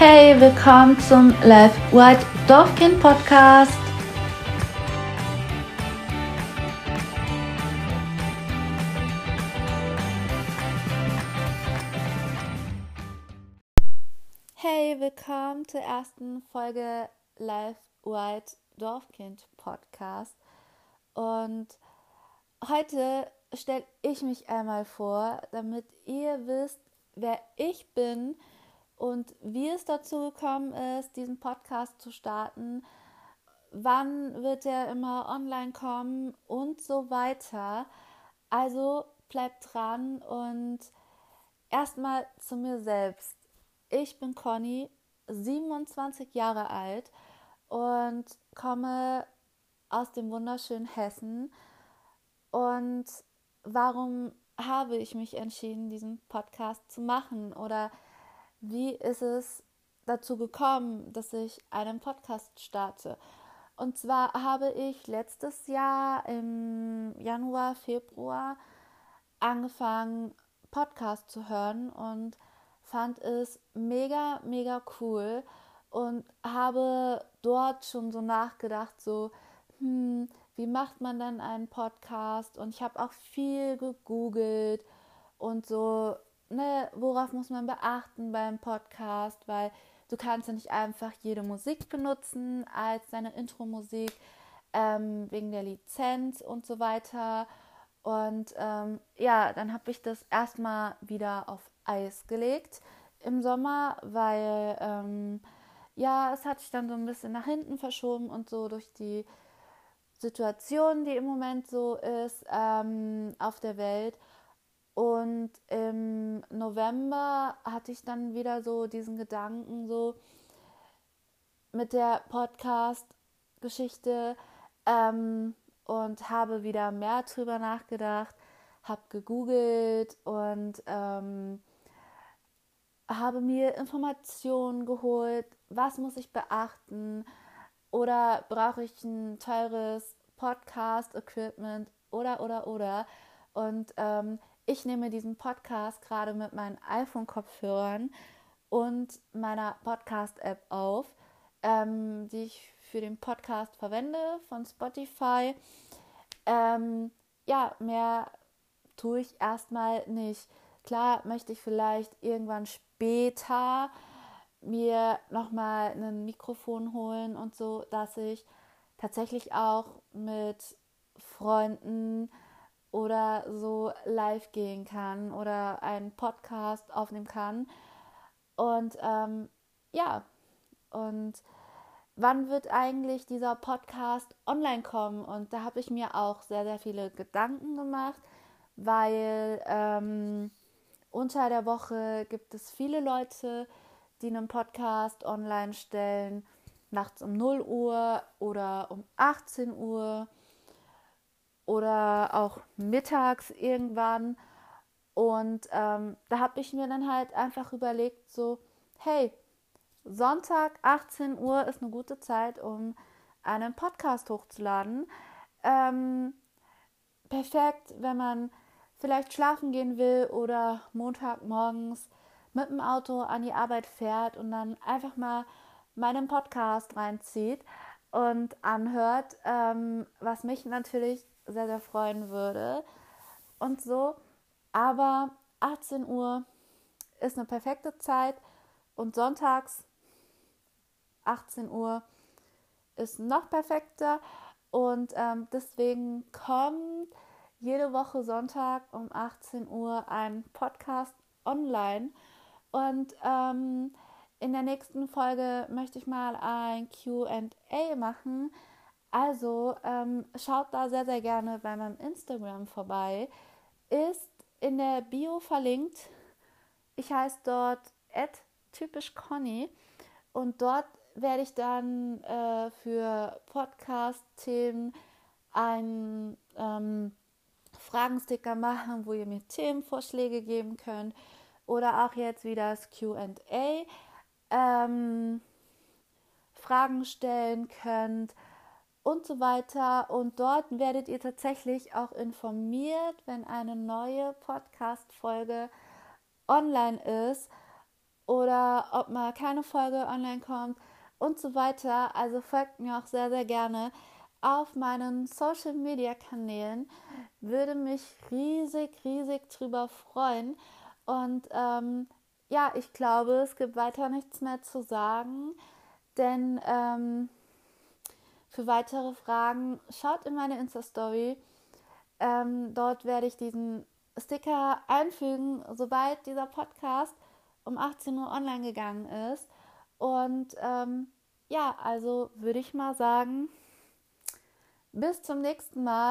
Hey, willkommen zum Live White Dorfkind Podcast. Hey, willkommen zur ersten Folge Live White Dorfkind Podcast. Und heute stelle ich mich einmal vor, damit ihr wisst, wer ich bin und wie es dazu gekommen ist, diesen Podcast zu starten, wann wird er immer online kommen und so weiter. Also bleibt dran und erstmal zu mir selbst. Ich bin Conny, 27 Jahre alt und komme aus dem wunderschönen Hessen. Und warum habe ich mich entschieden, diesen Podcast zu machen? Oder wie ist es dazu gekommen, dass ich einen Podcast starte? Und zwar habe ich letztes Jahr im Januar, Februar angefangen, Podcast zu hören und fand es mega, mega cool und habe dort schon so nachgedacht, so, hm, wie macht man denn einen Podcast? Und ich habe auch viel gegoogelt und so, ne, worauf muss man beachten beim Podcast, weil du kannst ja nicht einfach jede Musik benutzen als deine Intro-Musik, ähm, wegen der Lizenz und so weiter. Und ähm, ja, dann habe ich das erstmal wieder auf Eis gelegt im Sommer, weil ähm, ja, es hat sich dann so ein bisschen nach hinten verschoben und so durch die Situation, die im Moment so ist ähm, auf der Welt. Und im November hatte ich dann wieder so diesen Gedanken, so mit der Podcast-Geschichte ähm, und habe wieder mehr drüber nachgedacht, habe gegoogelt und ähm, habe mir Informationen geholt, was muss ich beachten? Oder brauche ich ein teures Podcast-Equipment? Oder oder oder. Und ähm, ich nehme diesen Podcast gerade mit meinen iPhone-Kopfhörern und meiner Podcast-App auf, ähm, die ich für den Podcast verwende von Spotify. Ähm, ja, mehr tue ich erstmal nicht. Klar möchte ich vielleicht irgendwann später mir nochmal ein Mikrofon holen und so, dass ich tatsächlich auch mit Freunden oder so live gehen kann oder einen Podcast aufnehmen kann. Und ähm, ja, und wann wird eigentlich dieser Podcast online kommen? Und da habe ich mir auch sehr, sehr viele Gedanken gemacht, weil ähm, unter der Woche gibt es viele Leute, die einen Podcast online stellen, nachts um 0 Uhr oder um 18 Uhr oder auch mittags irgendwann. Und ähm, da habe ich mir dann halt einfach überlegt, so, hey, Sonntag 18 Uhr ist eine gute Zeit, um einen Podcast hochzuladen. Ähm, perfekt, wenn man vielleicht schlafen gehen will oder Montagmorgens mit dem Auto an die Arbeit fährt und dann einfach mal meinen Podcast reinzieht und anhört, ähm, was mich natürlich sehr, sehr freuen würde. Und so. Aber 18 Uhr ist eine perfekte Zeit. Und sonntags 18 Uhr ist noch perfekter. Und ähm, deswegen kommt jede Woche Sonntag um 18 Uhr ein Podcast online. Und ähm, in der nächsten Folge möchte ich mal ein QA machen also ähm, schaut da sehr, sehr gerne bei meinem Instagram vorbei. Ist in der Bio verlinkt. Ich heiße dort typisch Conny und dort werde ich dann äh, für Podcast-Themen einen ähm, Fragensticker machen, wo ihr mir Themenvorschläge geben könnt oder auch jetzt wieder das QA. Ähm, Fragen stellen könnt und so weiter. Und dort werdet ihr tatsächlich auch informiert, wenn eine neue Podcast-Folge online ist. oder ob mal keine Folge online kommt und so weiter. Also folgt mir auch sehr, sehr gerne auf meinen Social Media Kanälen. Würde mich riesig, riesig drüber freuen. Und ähm, ja, ich glaube, es gibt weiter nichts mehr zu sagen, denn ähm, für weitere Fragen schaut in meine Insta-Story. Ähm, dort werde ich diesen Sticker einfügen, sobald dieser Podcast um 18 Uhr online gegangen ist. Und ähm, ja, also würde ich mal sagen, bis zum nächsten Mal.